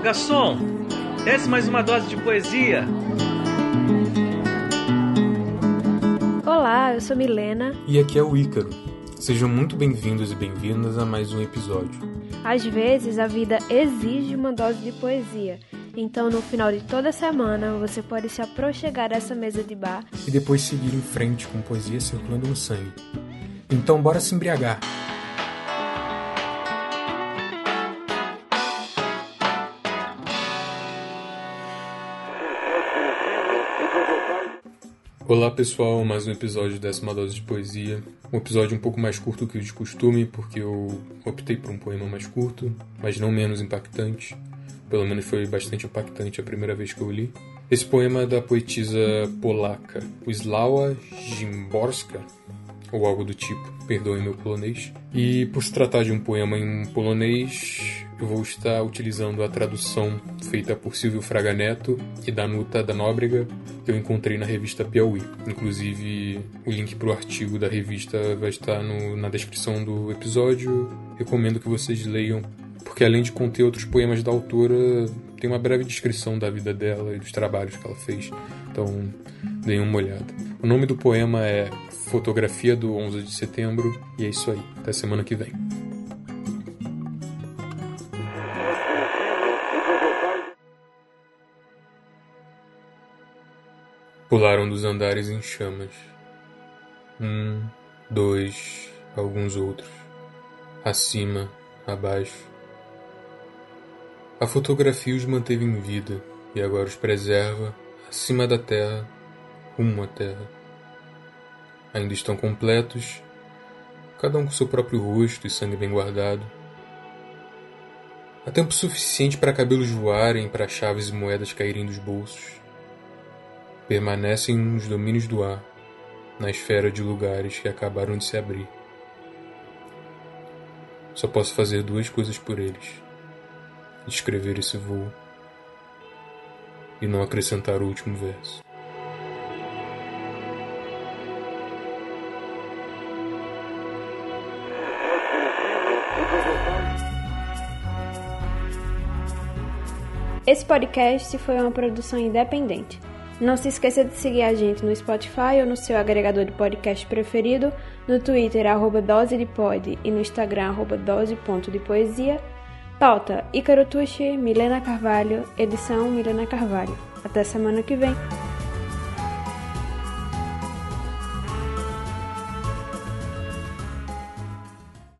Ô garçom, desce mais uma dose de poesia. Olá, eu sou Milena. E aqui é o Ícaro. Sejam muito bem-vindos e bem-vindas a mais um episódio. Às vezes a vida exige uma dose de poesia. Então, no final de toda semana, você pode se aproxegar a essa mesa de bar E depois seguir em frente com poesia circulando no sangue. Então, bora se embriagar. Olá pessoal, mais um episódio de Décima Dose de Poesia. Um episódio um pouco mais curto que o de costume, porque eu optei por um poema mais curto, mas não menos impactante. Pelo menos foi bastante impactante a primeira vez que eu li. Esse poema é da poetisa polaca Wisława Szymborska, ou algo do tipo, perdoem meu polonês. E por se tratar de um poema em polonês, eu vou estar utilizando a tradução feita por Silvio Fraga Neto e Danuta da Nóbrega, eu encontrei na revista Piauí. Inclusive, o link para o artigo da revista vai estar no, na descrição do episódio. Recomendo que vocês leiam, porque além de conter outros poemas da autora, tem uma breve descrição da vida dela e dos trabalhos que ela fez. Então, deem uma olhada. O nome do poema é Fotografia do 11 de setembro, e é isso aí. Até semana que vem. Pularam dos andares em chamas. Um, dois, alguns outros. Acima, abaixo. A fotografia os manteve em vida e agora os preserva acima da terra, rumo à terra. Ainda estão completos, cada um com seu próprio rosto e sangue bem guardado. Há tempo suficiente para cabelos voarem, para chaves e moedas caírem dos bolsos permanecem nos domínios do ar, na esfera de lugares que acabaram de se abrir. Só posso fazer duas coisas por eles: descrever esse voo e não acrescentar o último verso. Esse podcast foi uma produção independente. Não se esqueça de seguir a gente no Spotify ou no seu agregador de podcast preferido, no Twitter, arroba dose de pod, e no Instagram, arroba dose.depoesia. Pauta, Ícaro Tucci, Milena Carvalho, edição Milena Carvalho. Até semana que vem.